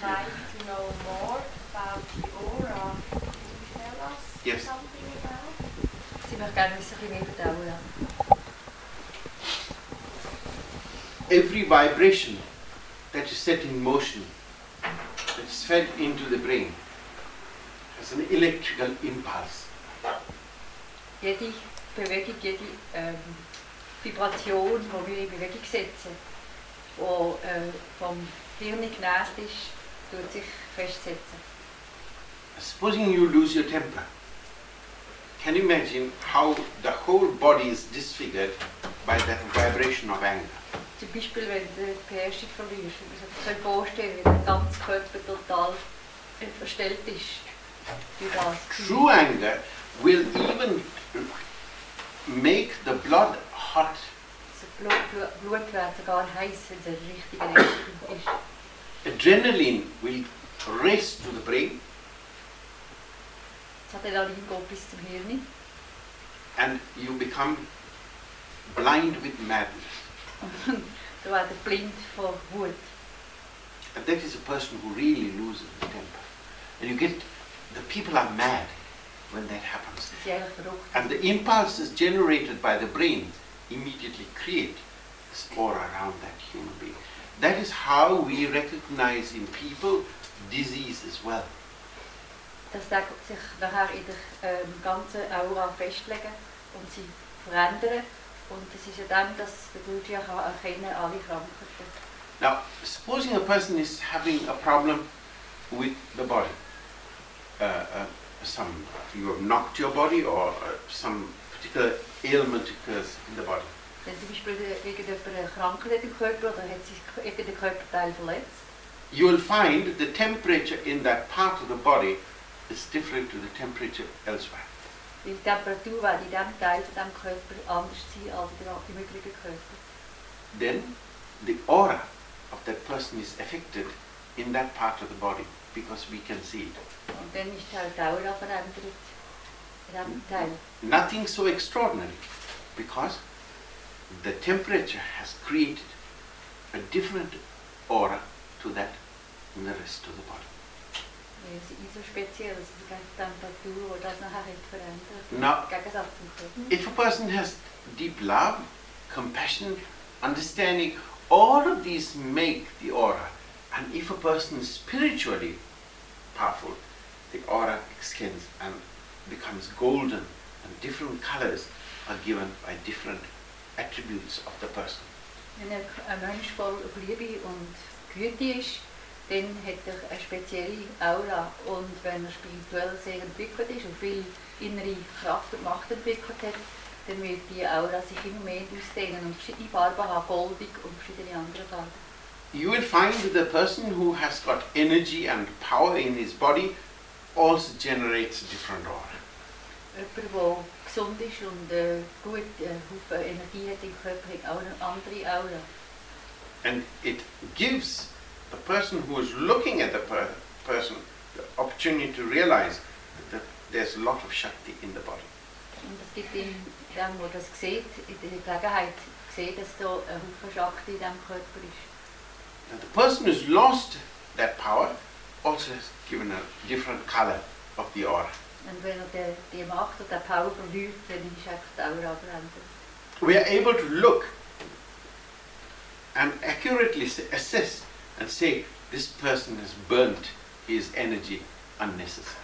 would like to know more about the aura. Uh, can you tell us Yes. something about? Sie möchte gerne wissen, ein bisschen mehr über Aura. Every vibration that is set in motion, that is fed into the brain, has an electrical impulse. Jede Bewegung, jede ähm, Vibration, die wir in Bewegung setzen, die äh, vom Hirn genährt ist, tut sich festsetzen. Supposing you lose your temper, can you imagine how the whole body is disfigured by that vibration of anger? Zum Beispiel, wenn du die Beherrschung verlierst, und man sich vorstellen, wie der ganze Körper total verstellt ist. True anger will even make the blood hot. Das Blut, wird sogar heiß, wenn es richtige Reaktion ist. Adrenaline will race to the brain Adrenalin geht bis zum Hirn and you become blind with madness. da wird er blind vor Wut. And that is a person who really loses his temper. And you get, the people are mad when that happens. Das ist eigentlich verrückt. And the impulses generated by the brain immediately create this aura around that human being. That is how we recognize in people disease as well. Das darf sich nachher in der ähm, ganzen Aura festlegen und sie verändern. Und es ist ja dann, dass der Blut ja kann erkennen alle Krankheiten. Now, supposing a person is having a problem with the body, uh, uh, some you have knocked your body or uh, some particular ailment occurs in the body. Wenn zum Beispiel irgendjemand hat im Körper oder hat sich irgendein Körperteil verletzt, You will find the temperature in that part of the body is different to the temperature elsewhere. die Temperatur wird in diesem Teil von diesem Körper anders sein als im übrigen Körper. Then the aura of that person is affected in that part of the body because we can see it. Und dann ist halt die Aura verändert in diesem Teil. Nothing so extraordinary because the temperature has created a different aura to that in the rest of the body. Es ist nicht so speziell, es ist die Temperatur, die das nachher hat verändert. Now, Im Gegensatz zum Körper. if a person has deep love, compassion, understanding, all of these make the aura. And if a person is spiritually powerful, the aura extends and becomes golden, and different colors are given by different attributes of the person. Wenn er ein Mensch voll Liebe und Güte ist, dann hat er eine spezielle Aura. Und wenn er spirituell sehr entwickelt ist und viel innere Kraft und Macht entwickelt hat, dann wird die Aura sich immer mehr ausdehnen und verschiedene Farben haben, goldig und verschiedene andere Farben. You will find the person who has got energy and power in his body also generates different aura. Jemand, gesund ist und äh, gut äh, Energie hat im Körper, hat auch eine andere Aura. And it gives the person who is looking at the per- person the opportunity to realize that there's a lot of Shakti in the body. Und es gibt ihm, dem, der das sieht, in der Gelegenheit, sehen, dass da ein Haufen Schakti in diesem Körper ist. And the person who's lost that power also has given a different color of the aura. Und wenn er die, Macht oder Power verliert, dann ist einfach die Aura. We are able to look and accurately assess and say this person has burnt his energy unnecessary.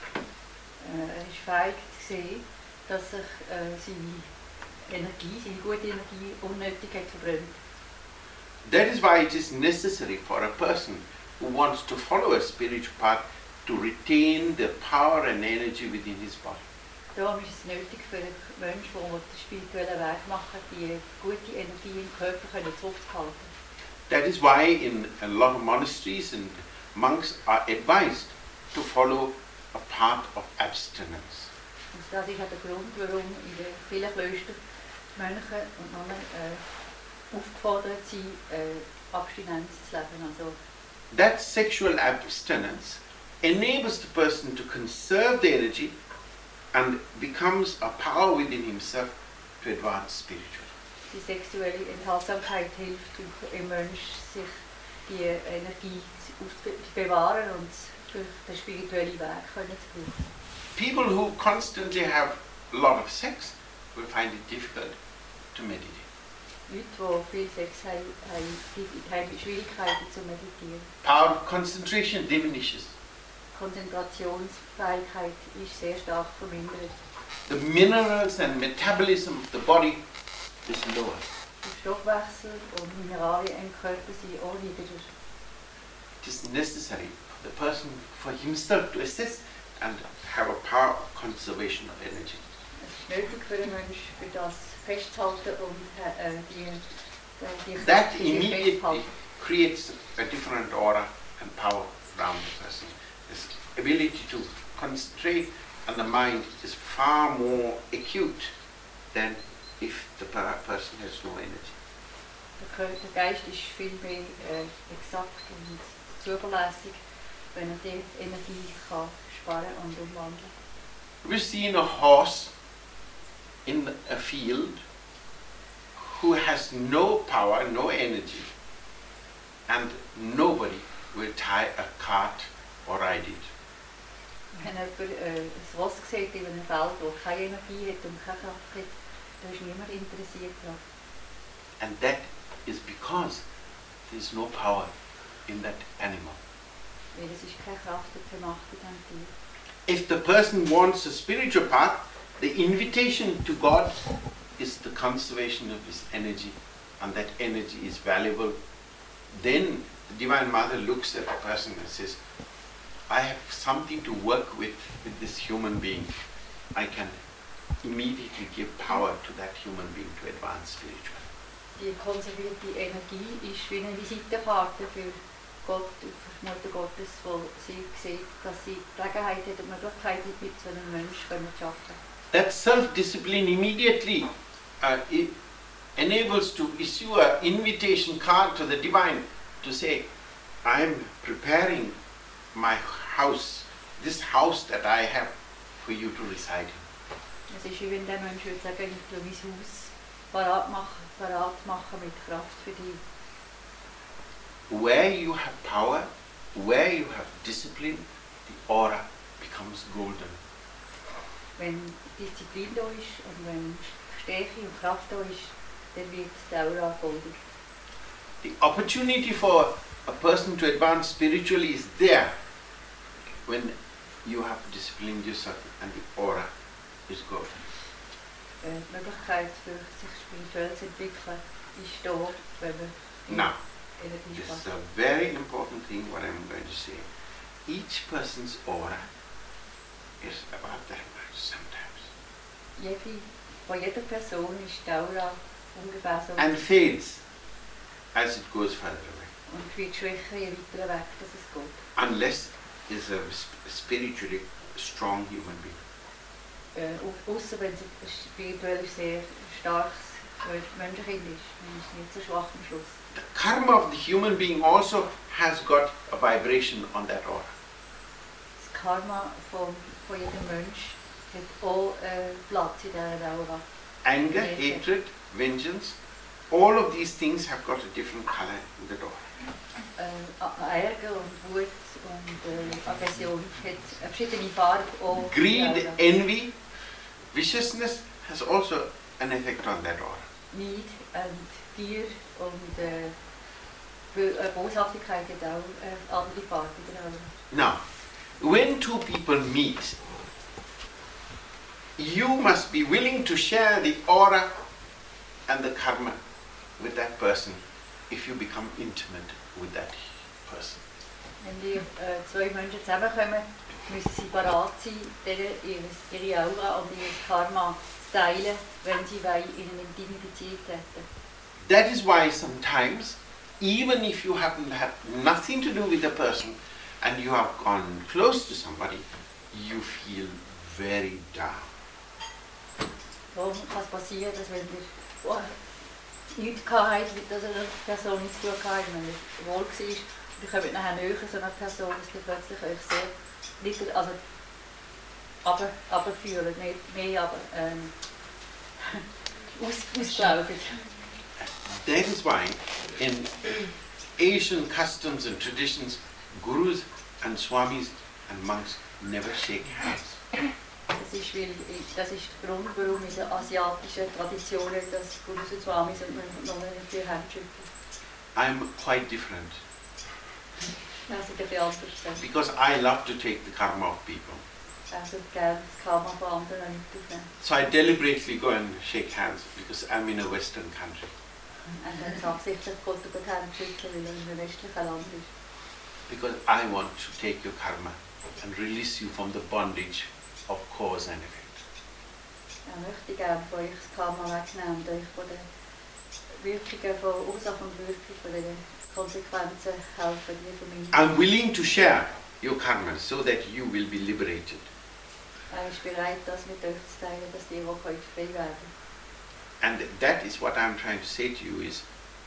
Äh, er ist fähig zu sehen, dass sich äh, seine Energie, seine gute Energie unnötig hat verbrannt. That is why it is necessary for a person who wants to follow a spiritual path to retain the power and energy within his body. Darum ist es nötig für einen Menschen, der den spirituellen Weg machen die gute Energie im Körper können zurückzuhalten. That is why in a lot of monasteries and monks are advised to follow a path of abstinence. Und das ist auch der Grund, warum in den vielen Klöstern Mönche und Nonnen äh, aufgefordert sind, äh, Abstinenz zu leben. Also That sexual abstinence enables the person to conserve the energy and becomes a power within himself to advance spiritually. die sexuelle Enthaltsamkeit hilft dem Mensch, sich die Energie zu bewahren und für den spirituellen Weg können zu brauchen. People who constantly have a lot of sex will find it difficult to meditate. Leute, die viel Sex haben, haben, Schwierigkeiten zu meditieren. Power of concentration diminishes. Konzentrationsfähigkeit ist sehr stark vermindert. The minerals and metabolism of the body is lower. Der Stoffwechsel und Mineralien im Körper sind auch niedriger. It is necessary for the person for himself to assess and have a power of conservation of energy. Es ist nötig für einen Menschen, für das festzuhalten und äh, die, die, die That immediately creates a different aura and power around the person. Ability to concentrate on the mind is far more acute than if the per- person has no energy. Der, Körper, der Geist ist viel mehr äh, exakt und zuverlässig, wenn er die Energie kann sparen und umwandeln We've seen a horse in a field who has no power, no energy, and nobody will tie a cart or ride it. Wenn jemand äh, sieht in einem Feld, keine Energie hat und keine Kraft hat, da ist niemand interessiert daran. And that is because there is no power in that animal. Weil es ist keine Kraft dazu Macht in diesem Tier. If the person wants a spiritual path, the invitation to God is the conservation of his energy, and that energy is valuable. Then the Divine Mother looks at the person and says, I have something to work with with this human being. I can immediately give power to that human being to advance spiritually. Die konservierte Energie ist wie eine Visitenkarte für Gott, für Mutter Gottes, wo sie sieht, dass sie Gelegenheit hat und Möglichkeit hat, mit so einem Menschen zu arbeiten. That self-discipline immediately uh, it enables to issue an invitation card to the divine to say, I'm preparing my house, this house that I have for you to reside in. Es ist wie wenn der Mensch würde sagen, ich will mein Haus parat machen, parat machen mit Kraft für dich. Where you have power, where you have discipline, the aura becomes golden. Wenn Disziplin da ist und wenn Stärke und Kraft da ist, dann wird die Aura goldig. The opportunity for a person to advance spiritually is there when you have disciplined yourself and the aura is golden. Äh, Die Möglichkeit für sich spirituell zu entwickeln ist da, wenn man Now, This is a very important thing what I'm going to say. Each person's aura is about that much sometimes. Jede, jeder Person ist die Aura ungefähr so And fades as it goes further away. und wird schwächer, je weiter weg dass es geht. Unless it's a spiritually strong human being. Äh, wenn ein spirituell sehr starkes Mön- Menschenkind ist, dann ist es nicht so schwach am Schluss. The karma of the human being also has got a vibration on that aura. Das Karma von, von jedem Mensch hat auch äh, Platz in dieser Aura. Anger, hatred, vengeance, all of these things have got a different color in the aura. A- Ärger und Wut und Aggression hat eine verschiedene Farbe auch in Greed, envy, viciousness has also an effect on that aura. Neid und Gier und Bö- Boshaftigkeit hat auch andere Farbe in der Aura. Now, when two people meet, you must be willing to share the aura and the karma with that person if you become intimate with that person. Wenn die äh, zwei Menschen zusammenkommen, müssen sie bereit sein, ihre, ihre Aura und ihr Karma zu teilen, wenn sie wollen, in eine intime Beziehung treten. That is why sometimes, even if you haven't had nothing to do with the person and you have gone close to somebody, you feel very down. Darum kann es passieren, dass wenn ihr oh, nichts habt, mit dieser Person zu tun gehabt, wenn ihr wohl war, und ihr kommt nachher näher zu einer Person, dass ihr plötzlich euch sehr nieder, also aber, aber fühlen, nicht mehr, aber ähm, aus, ausgelaufen. That is why in Asian customs and traditions, gurus and swamis and monks never shake hands. Das ist, weil, das ist der Grund, warum in den asiatischen Traditionen das und Swamis und Nonnen nicht die Hände. I'm quite different Das ist ein bisschen anders. because I love to take the karma of people. Also gerne das Karma von anderen Leuten aufnehmen. So I deliberately go and shake hands because I'm in a Western country. Und dann ist absichtlich Gott über die Hände schütteln, weil in einem westlichen Land ist. Because I want to take your karma and release you from the bondage of cause and effect. Er möchte gerne von euch das Karma wegnehmen und euch von den Wirkungen von Ursache und Wirkung, von den Konsequenzen helfen, die von. I'm willing to share your karma so that you will be liberated. Er ist bereit, das mit euch zu teilen, dass ihr auch könnt frei werden And that is what I'm trying to say to you is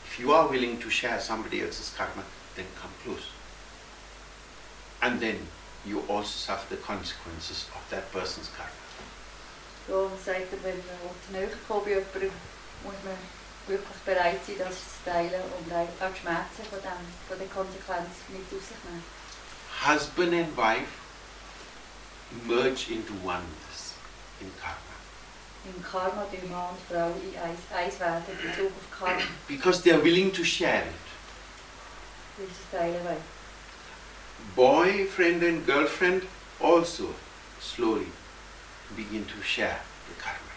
if you are willing to share somebody else's karma, then come close. And then you also suffer the consequences of that person's karma. Darum sagt wenn man näher kommt bei jemandem, muss man wirklich bereit sein, das zu teilen und auch die Schmerzen von, dem, von der Konsequenz mit auf sich nehmen. Husband and wife merge into oneness in karma. Im Karma, die Mann und Frau in eins, eins werden in Bezug auf Karma, Because they are willing to share it. weil sie es teilen wollen. Boyfriend and girlfriend also slowly begin to share the karma.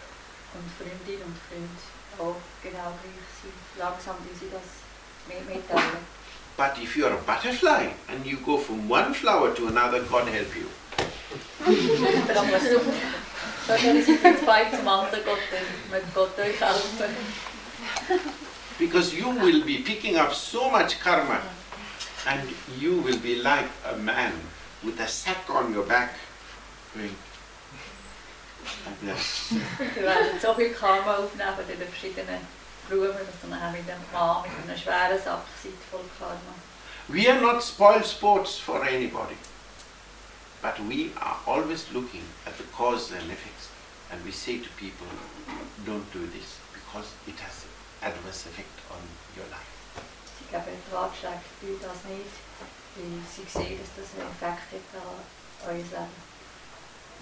Und Freundin und Freund auch oh, genau gleich sind. Langsam, wie sie das mitteilen. But if you are a butterfly and you go from one flower to another, God help you. Aber aber so, so können sie von zwei zum anderen Gott, dann wird Gott euch helfen. Because you will be picking up so much karma and you will be like a man with a sack on your back going like that. Wir werden so viel Karma von den verschiedenen dass auch mit einem Mann mit einem schweren seid voll Karma. We are not spoil sports for anybody. But we are always looking at the cause and effects and we say to people, don't do this because it has adverse effect on your life. Sie geben Ratschläge, tue das nicht, weil sie sehen, dass das einen Effekt hat an euer Leben.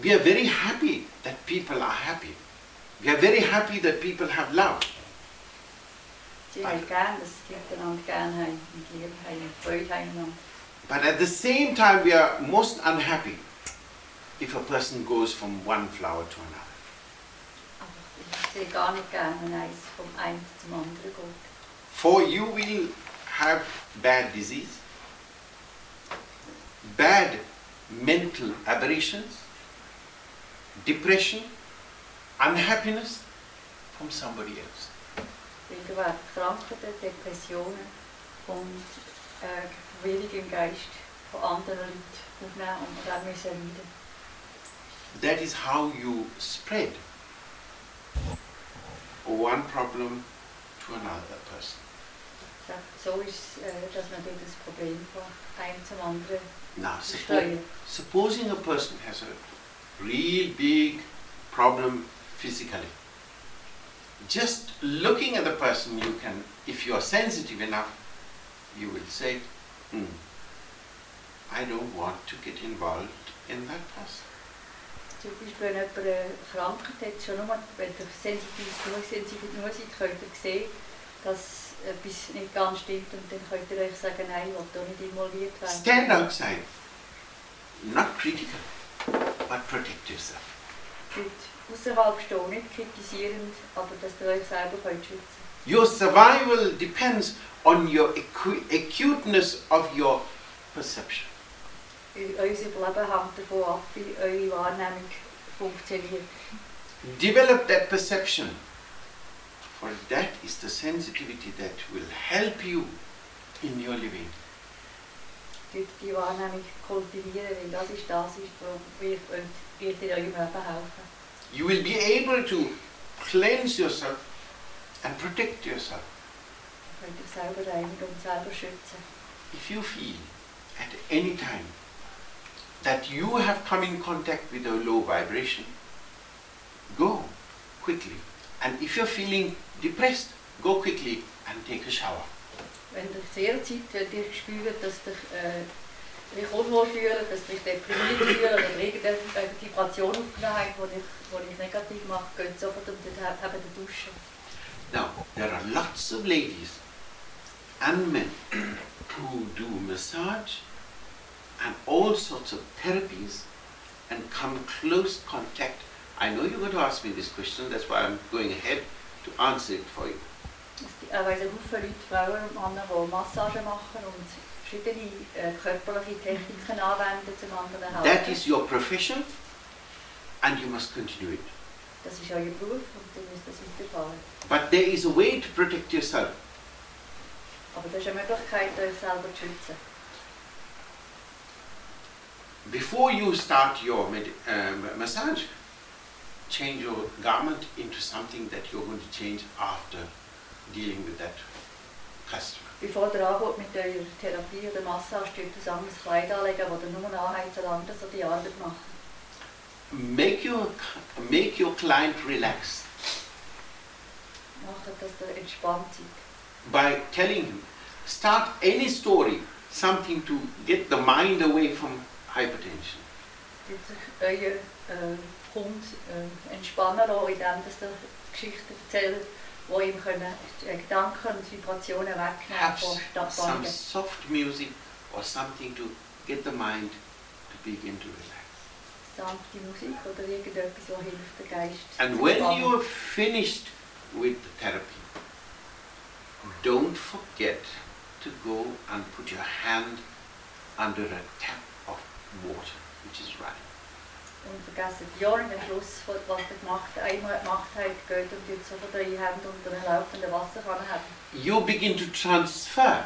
We are very happy that people are happy. We are very happy that people have love. Sie haben gerne, dass die Leute einander gerne haben, und Liebe haben, und Freude haben einander. But at the same time, we are most unhappy if a person goes from one flower to another. Ich sehe gar nicht gerne, wenn eins vom einen zum anderen geht. For you will have bad disease, bad mental aberrations, depression, unhappiness from somebody else. Werden Krankheiten, Depressionen und äh, Verwirrung Geist von anderen Leuten aufnehmen und dann müssen leiden. That is how you spread one problem to another person. So ist es, äh, dass man das Problem von einem zum anderen Now, suppo- supposing a person has a real big problem physically, just looking at the person, you can, if you are sensitive enough, you will say, "Hmm, I don't want to get involved in that person. Zum Beispiel, wenn jemand eine Krankheit hat, schon nur, wenn ihr sensitiv genug seid, könnt ihr sehen, dass etwas nicht ganz stimmt und dann könnt ihr euch sagen, nein, ich will da nicht involviert werden. Stand outside, not critical, but protect yourself. Seid außerhalb stehen, nicht kritisierend, aber dass ihr euch selber könnt schützen Your survival depends on your acu- acuteness of your perception. Euer Überleben hängt davon ab, wie eure Wahrnehmung funktioniert. Develop that perception, for that is the sensitivity that will help you in your living. Dort die Wahrnehmung kultivieren, weil das ist das, was wird, eurem Leben helfen. You will be able to cleanse yourself and protect yourself. Ihr könnt euch selber reinigen und selber. If you feel at any time that you have come in contact with a low vibration, go quickly. And if you're feeling depressed, go quickly and take a shower. wenn ihr sehr Zeit, wenn ihr spürt, dass ihr äh, euch unwohl fühlt, dass ihr euch deprimiert fühlt oder irgendeine Vibration aufgenommen habt, die euch, die euch negativ macht, geht sofort den, eben den Duschen. Now, there are lots of ladies and men who do massage and all sorts of therapies and come close contact. I know you're going to ask me this question, that's why I'm going ahead to answer it for you. Es gibt auch viele Leute, Frauen und Männer, die Massagen machen und verschiedene äh, körperliche Techniken anwenden zum anderen That is your profession and you must continue it. Das ist euer Beruf und ihr müsst das weiterfahren. But there is a way to protect yourself. Aber das ist eine Möglichkeit, euch selber zu schützen. Before you start your med- um, massage, change your garment into something that you're going to change after dealing with that customer. Bevor ihr angeht mit eurer Therapie oder Massage, ihr ein anderes Kleid anlegen, das ihr nur anhabt, solange ihr die Arbeit macht. Make your, make your client relax Macht, dass ihr entspannt seid. by telling him, start any story, something to get the mind away from hypertension. Euer äh, entspannen lassen, indem dass ihr Geschichten erzählt, die ihm können, äh, Gedanken und Vibrationen wegnehmen von some soft music or something to get the mind to begin to relax. Sanfte Musik oder irgendetwas, das hilft, den Geist And when you are finished with the therapy, don't forget to go and put your hand under a tap of water which is running. Und vergessen ja am Schluss, von was ihr gemacht, einmal gemacht habt, geht und jetzt sofort eure Hände unter einer laufenden Wasserkanne haben. You begin to transfer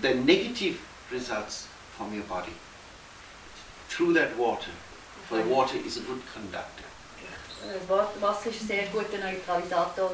the negative results from your body through that water. For water is a good conductor. Das Wa- Wasser ist ein sehr guter Neutralisator